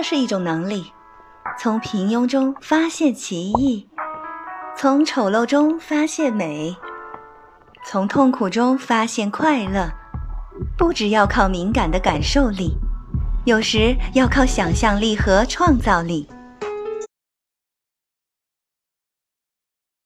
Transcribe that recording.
这是一种能力，从平庸中发现奇异，从丑陋中发现美，从痛苦中发现快乐。不只要靠敏感的感受力，有时要靠想象力和创造力。